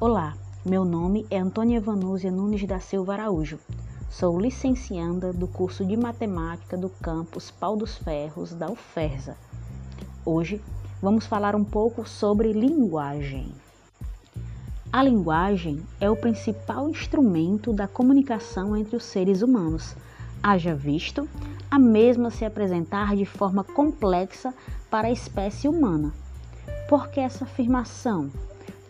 Olá, meu nome é Antônia Vanúzia Nunes da Silva Araújo. Sou licencianda do curso de Matemática do campus Pau dos Ferros da UFERSA. Hoje vamos falar um pouco sobre linguagem. A linguagem é o principal instrumento da comunicação entre os seres humanos. Haja visto a mesma se apresentar de forma complexa para a espécie humana. Por que essa afirmação?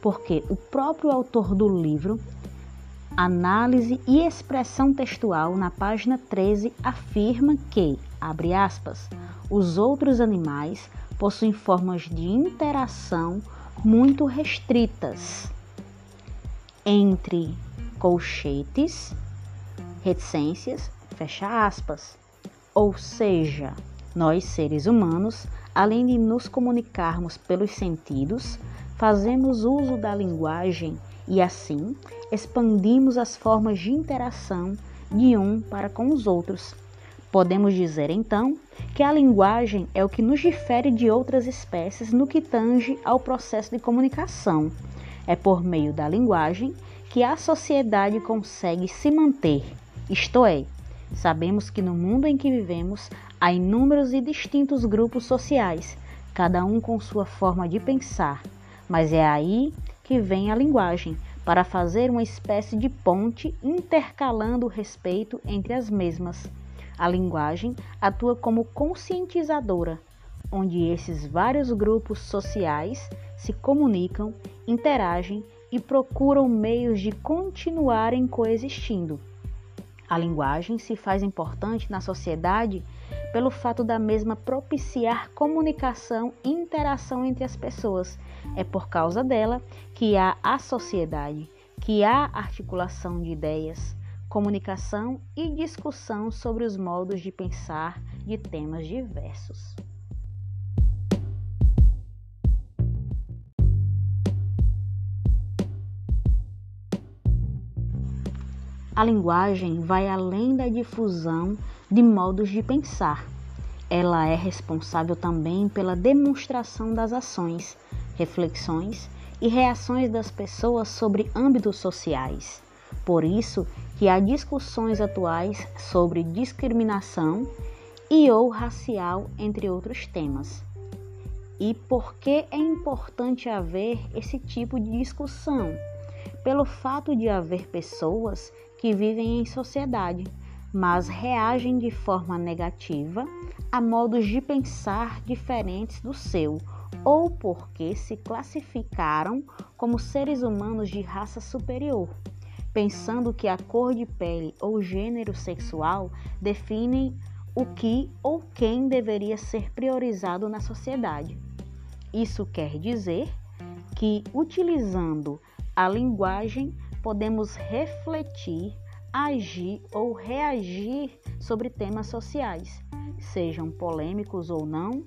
Porque o próprio autor do livro, Análise e Expressão Textual, na página 13, afirma que, abre aspas, os outros animais possuem formas de interação muito restritas entre colchetes, reticências, fecha aspas. Ou seja, nós seres humanos, além de nos comunicarmos pelos sentidos, fazemos uso da linguagem e assim expandimos as formas de interação de um para com os outros. Podemos dizer então que a linguagem é o que nos difere de outras espécies no que tange ao processo de comunicação. É por meio da linguagem que a sociedade consegue se manter, isto é, Sabemos que no mundo em que vivemos há inúmeros e distintos grupos sociais, cada um com sua forma de pensar, mas é aí que vem a linguagem, para fazer uma espécie de ponte intercalando o respeito entre as mesmas. A linguagem atua como conscientizadora, onde esses vários grupos sociais se comunicam, interagem e procuram meios de continuarem coexistindo. A linguagem se faz importante na sociedade pelo fato da mesma propiciar comunicação e interação entre as pessoas. É por causa dela que há a sociedade, que há articulação de ideias, comunicação e discussão sobre os modos de pensar de temas diversos. A linguagem vai além da difusão de modos de pensar. Ela é responsável também pela demonstração das ações, reflexões e reações das pessoas sobre âmbitos sociais. Por isso que há discussões atuais sobre discriminação e ou racial, entre outros temas. E por que é importante haver esse tipo de discussão? Pelo fato de haver pessoas que vivem em sociedade, mas reagem de forma negativa a modos de pensar diferentes do seu, ou porque se classificaram como seres humanos de raça superior, pensando que a cor de pele ou gênero sexual definem o que ou quem deveria ser priorizado na sociedade. Isso quer dizer que, utilizando a linguagem podemos refletir, agir ou reagir sobre temas sociais, sejam polêmicos ou não,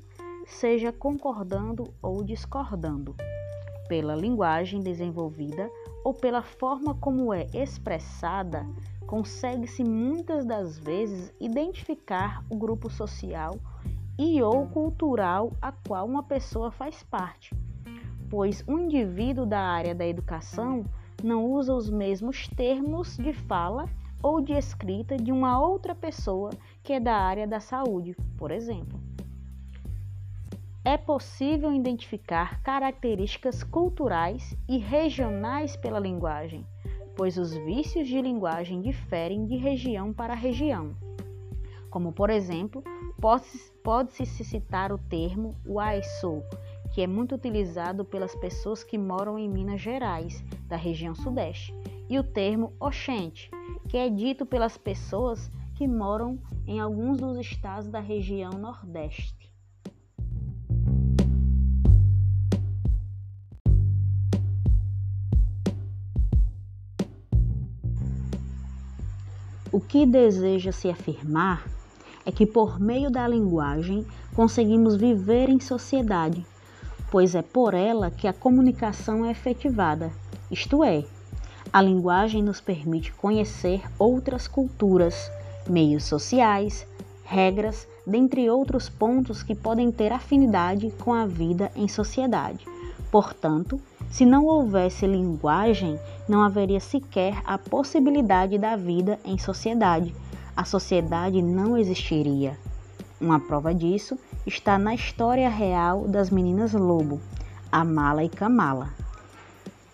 seja concordando ou discordando, pela linguagem desenvolvida ou pela forma como é expressada, consegue-se muitas das vezes identificar o grupo social e ou cultural a qual uma pessoa faz parte, pois um indivíduo da área da educação não usa os mesmos termos de fala ou de escrita de uma outra pessoa que é da área da saúde, por exemplo. É possível identificar características culturais e regionais pela linguagem, pois os vícios de linguagem diferem de região para região. Como, por exemplo, pode-se citar o termo "waisu", que é muito utilizado pelas pessoas que moram em Minas Gerais, da região Sudeste, e o termo Oxente, que é dito pelas pessoas que moram em alguns dos estados da região Nordeste. O que deseja se afirmar é que, por meio da linguagem, conseguimos viver em sociedade, pois é por ela que a comunicação é efetivada isto é, a linguagem nos permite conhecer outras culturas, meios sociais, regras, dentre outros pontos que podem ter afinidade com a vida em sociedade. Portanto, Se não houvesse linguagem, não haveria sequer a possibilidade da vida em sociedade. A sociedade não existiria. Uma prova disso está na história real das meninas lobo, Amala e Kamala,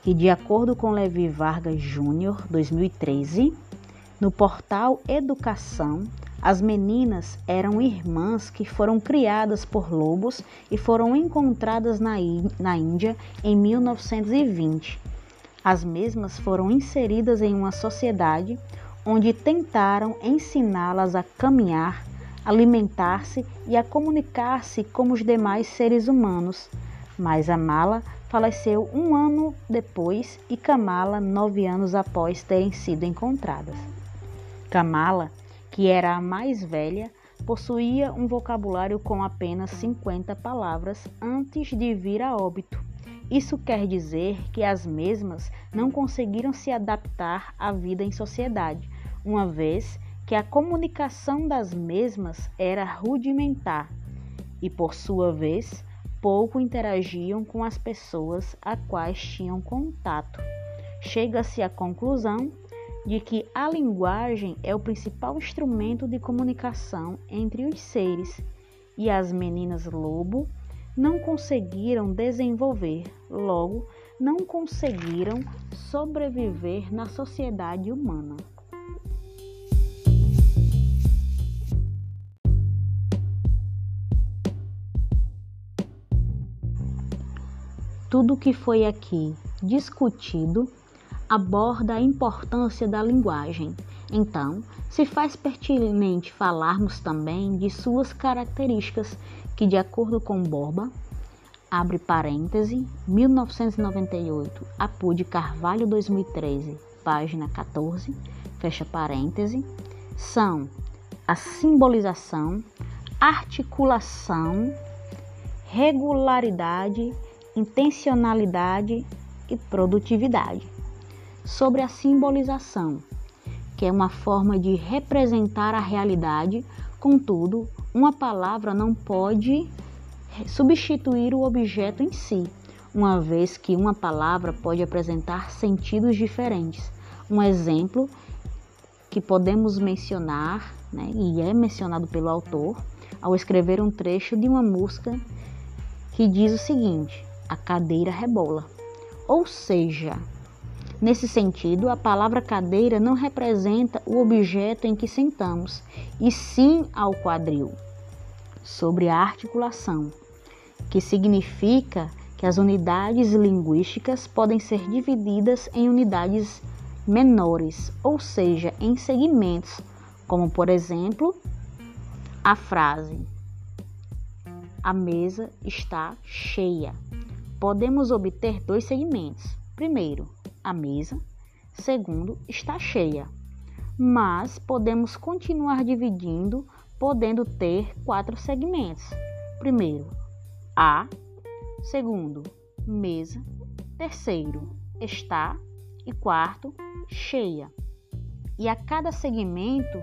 que, de acordo com Levi Vargas Júnior, 2013, no portal Educação, as meninas eram irmãs que foram criadas por lobos e foram encontradas na, na Índia em 1920. As mesmas foram inseridas em uma sociedade onde tentaram ensiná-las a caminhar, alimentar-se e a comunicar-se como os demais seres humanos. Mas a Mala faleceu um ano depois e Kamala nove anos após terem sido encontradas. Kamala que era a mais velha, possuía um vocabulário com apenas 50 palavras antes de vir a óbito. Isso quer dizer que as mesmas não conseguiram se adaptar à vida em sociedade, uma vez que a comunicação das mesmas era rudimentar e, por sua vez, pouco interagiam com as pessoas a quais tinham contato. Chega-se à conclusão de que a linguagem é o principal instrumento de comunicação entre os seres e as meninas lobo não conseguiram desenvolver, logo, não conseguiram sobreviver na sociedade humana. Tudo que foi aqui discutido aborda a importância da linguagem. Então, se faz pertinente falarmos também de suas características, que, de acordo com Borba, abre parêntese, 1998, Apude Carvalho 2013, página 14, fecha parêntese, são a simbolização, articulação, regularidade, intencionalidade e produtividade sobre a simbolização, que é uma forma de representar a realidade, contudo, uma palavra não pode substituir o objeto em si, uma vez que uma palavra pode apresentar sentidos diferentes. Um exemplo que podemos mencionar, né, e é mencionado pelo autor, ao escrever um trecho de uma música que diz o seguinte: a cadeira rebola. Ou seja, Nesse sentido, a palavra cadeira não representa o objeto em que sentamos, e sim ao quadril. Sobre a articulação, que significa que as unidades linguísticas podem ser divididas em unidades menores, ou seja, em segmentos, como por exemplo, a frase: A mesa está cheia. Podemos obter dois segmentos. Primeiro, a mesa. Segundo, está cheia. Mas podemos continuar dividindo, podendo ter quatro segmentos. Primeiro, a. Segundo, mesa. Terceiro, está. E quarto, cheia. E a cada segmento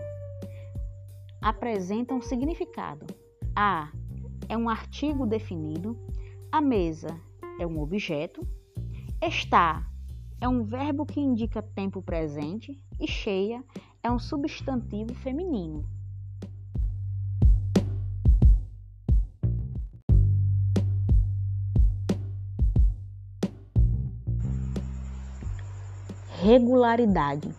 apresenta um significado. A é um artigo definido, a mesa é um objeto, está é um verbo que indica tempo presente e cheia é um substantivo feminino. Regularidade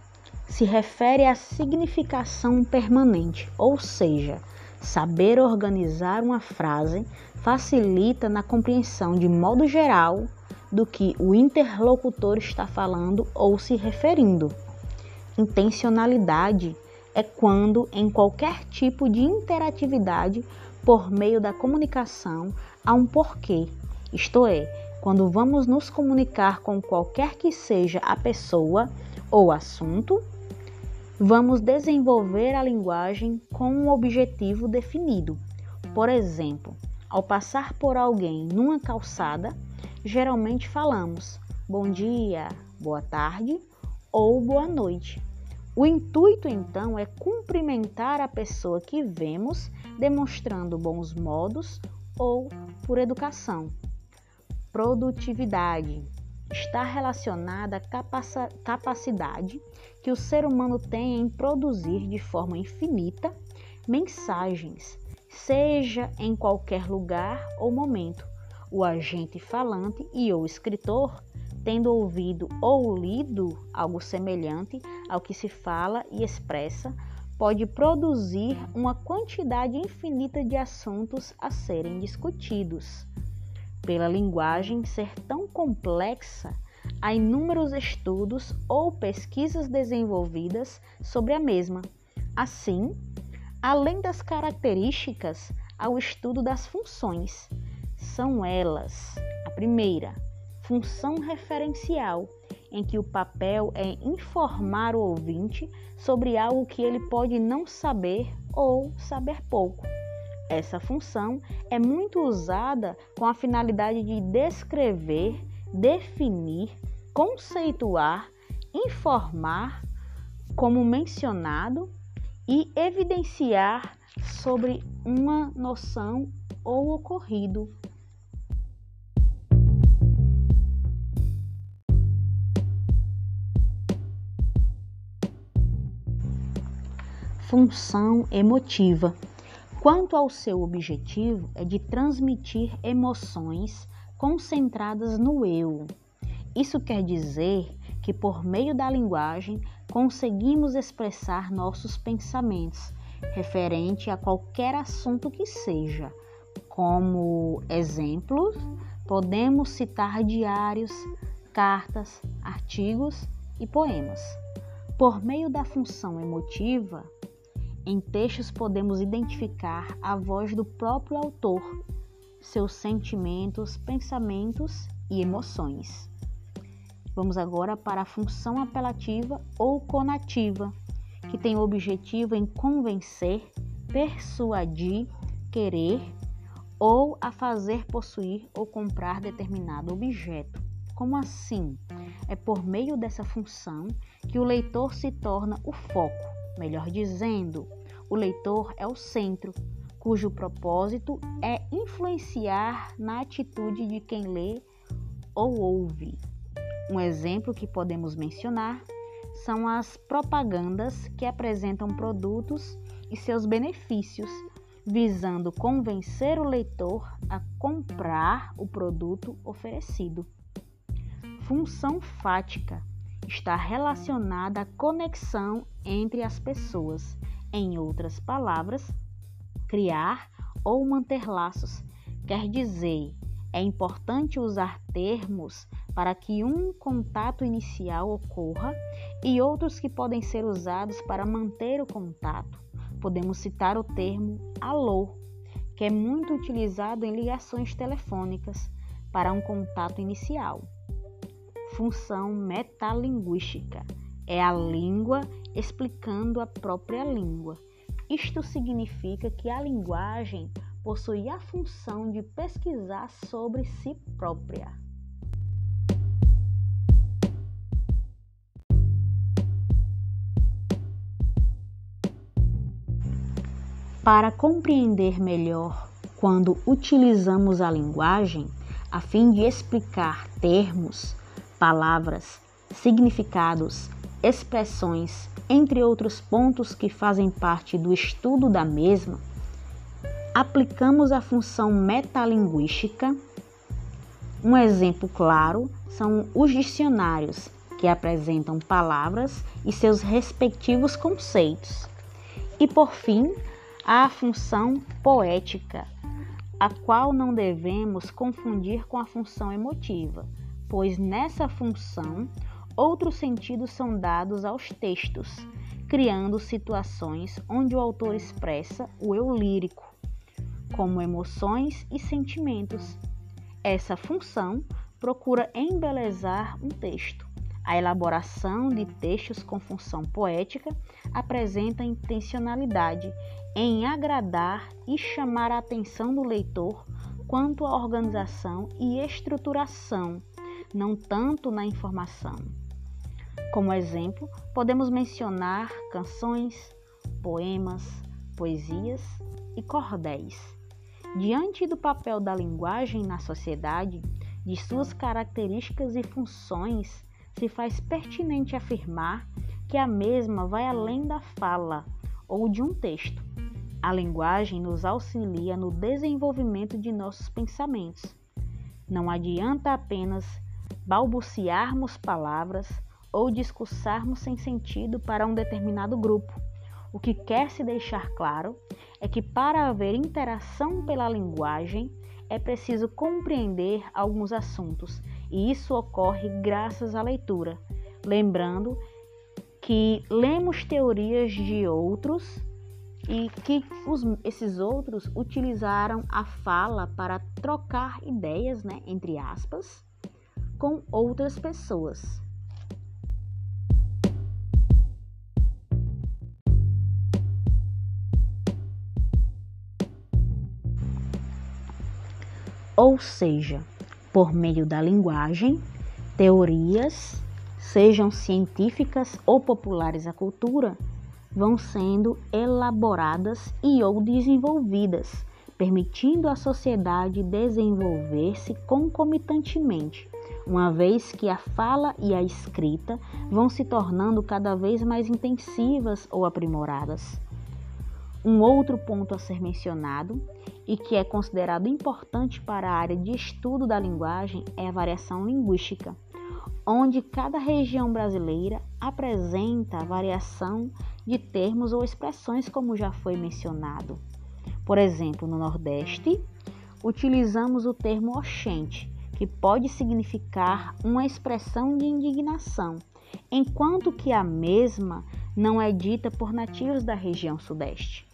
se refere à significação permanente, ou seja, saber organizar uma frase facilita na compreensão de modo geral do que o interlocutor está falando ou se referindo. Intencionalidade é quando, em qualquer tipo de interatividade por meio da comunicação, há um porquê, isto é, quando vamos nos comunicar com qualquer que seja a pessoa ou assunto, vamos desenvolver a linguagem com um objetivo definido. Por exemplo, ao passar por alguém numa calçada, geralmente falamos bom dia, boa tarde ou boa noite. O intuito então é cumprimentar a pessoa que vemos, demonstrando bons modos ou por educação. Produtividade está relacionada à capacidade que o ser humano tem em produzir de forma infinita mensagens, seja em qualquer lugar ou momento. O agente falante e o escritor, tendo ouvido ou lido algo semelhante ao que se fala e expressa, pode produzir uma quantidade infinita de assuntos a serem discutidos. Pela linguagem ser tão complexa, há inúmeros estudos ou pesquisas desenvolvidas sobre a mesma. Assim, além das características, há o estudo das funções. São elas: a primeira, função referencial, em que o papel é informar o ouvinte sobre algo que ele pode não saber ou saber pouco. Essa função é muito usada com a finalidade de descrever, definir, conceituar, informar, como mencionado, e evidenciar sobre uma noção ou ocorrido função emotiva. Quanto ao seu objetivo, é de transmitir emoções concentradas no eu. Isso quer dizer que, por meio da linguagem, conseguimos expressar nossos pensamentos referente a qualquer assunto que seja. Como exemplos, podemos citar diários, cartas, artigos e poemas. Por meio da função emotiva, em textos podemos identificar a voz do próprio autor, seus sentimentos, pensamentos e emoções. Vamos agora para a função apelativa ou conativa, que tem o objetivo em convencer, persuadir, querer ou a fazer possuir ou comprar determinado objeto. Como assim? É por meio dessa função que o leitor se torna o foco Melhor dizendo, o leitor é o centro, cujo propósito é influenciar na atitude de quem lê ou ouve. Um exemplo que podemos mencionar são as propagandas que apresentam produtos e seus benefícios, visando convencer o leitor a comprar o produto oferecido. Função fática está relacionada à conexão entre as pessoas. Em outras palavras, criar ou manter laços quer dizer é importante usar termos para que um contato inicial ocorra e outros que podem ser usados para manter o contato. Podemos citar o termo alô, que é muito utilizado em ligações telefônicas para um contato inicial função metalinguística. É a língua explicando a própria língua. Isto significa que a linguagem possui a função de pesquisar sobre si própria. Para compreender melhor quando utilizamos a linguagem a fim de explicar termos, palavras, significados, expressões, entre outros pontos que fazem parte do estudo da mesma, aplicamos a função metalinguística. Um exemplo claro são os dicionários, que apresentam palavras e seus respectivos conceitos. E por fim, a função poética, a qual não devemos confundir com a função emotiva pois nessa função outros sentidos são dados aos textos, criando situações onde o autor expressa o eu lírico, como emoções e sentimentos. Essa função procura embelezar um texto. A elaboração de textos com função poética apresenta intencionalidade em agradar e chamar a atenção do leitor quanto à organização e estruturação não tanto na informação. Como exemplo, podemos mencionar canções, poemas, poesias e cordéis. Diante do papel da linguagem na sociedade, de suas características e funções, se faz pertinente afirmar que a mesma vai além da fala ou de um texto. A linguagem nos auxilia no desenvolvimento de nossos pensamentos. Não adianta apenas balbuciarmos palavras ou discursarmos sem sentido para um determinado grupo. O que quer se deixar claro é que para haver interação pela linguagem é preciso compreender alguns assuntos, e isso ocorre graças à leitura. Lembrando que lemos teorias de outros e que os, esses outros utilizaram a fala para trocar ideias, né, entre aspas, com outras pessoas. Ou seja, por meio da linguagem, teorias sejam científicas ou populares à cultura, vão sendo elaboradas e ou desenvolvidas, permitindo à sociedade desenvolver-se concomitantemente, uma vez que a fala e a escrita vão se tornando cada vez mais intensivas ou aprimoradas. Um outro ponto a ser mencionado e que é considerado importante para a área de estudo da linguagem é a variação linguística onde cada região brasileira apresenta variação de termos ou expressões, como já foi mencionado. Por exemplo, no Nordeste, utilizamos o termo oxente, que pode significar uma expressão de indignação, enquanto que a mesma não é dita por nativos da região Sudeste.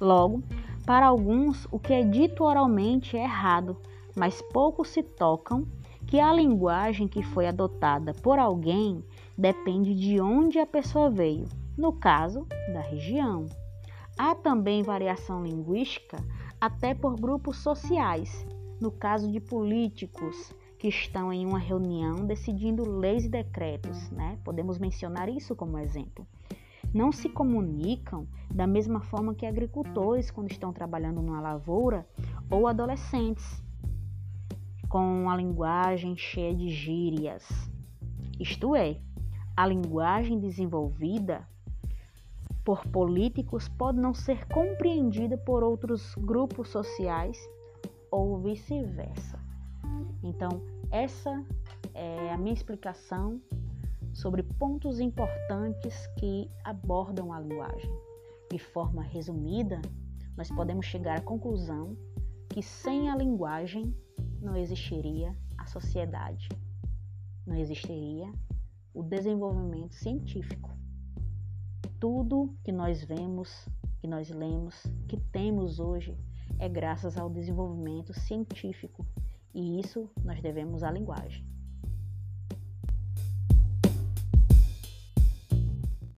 Logo, para alguns, o que é dito oralmente é errado, mas poucos se tocam que a linguagem que foi adotada por alguém depende de onde a pessoa veio, no caso, da região. Há também variação linguística até por grupos sociais, no caso de políticos que estão em uma reunião decidindo leis e decretos, né? Podemos mencionar isso como exemplo. Não se comunicam da mesma forma que agricultores quando estão trabalhando numa lavoura ou adolescentes com a linguagem cheia de gírias. Isto é, a linguagem desenvolvida por políticos pode não ser compreendida por outros grupos sociais ou vice-versa. Então, essa é a minha explicação sobre pontos importantes que abordam a linguagem. De forma resumida, nós podemos chegar à conclusão que sem a linguagem não existiria a sociedade, não existiria o desenvolvimento científico. Tudo que nós vemos, que nós lemos, que temos hoje é graças ao desenvolvimento científico e isso nós devemos à linguagem.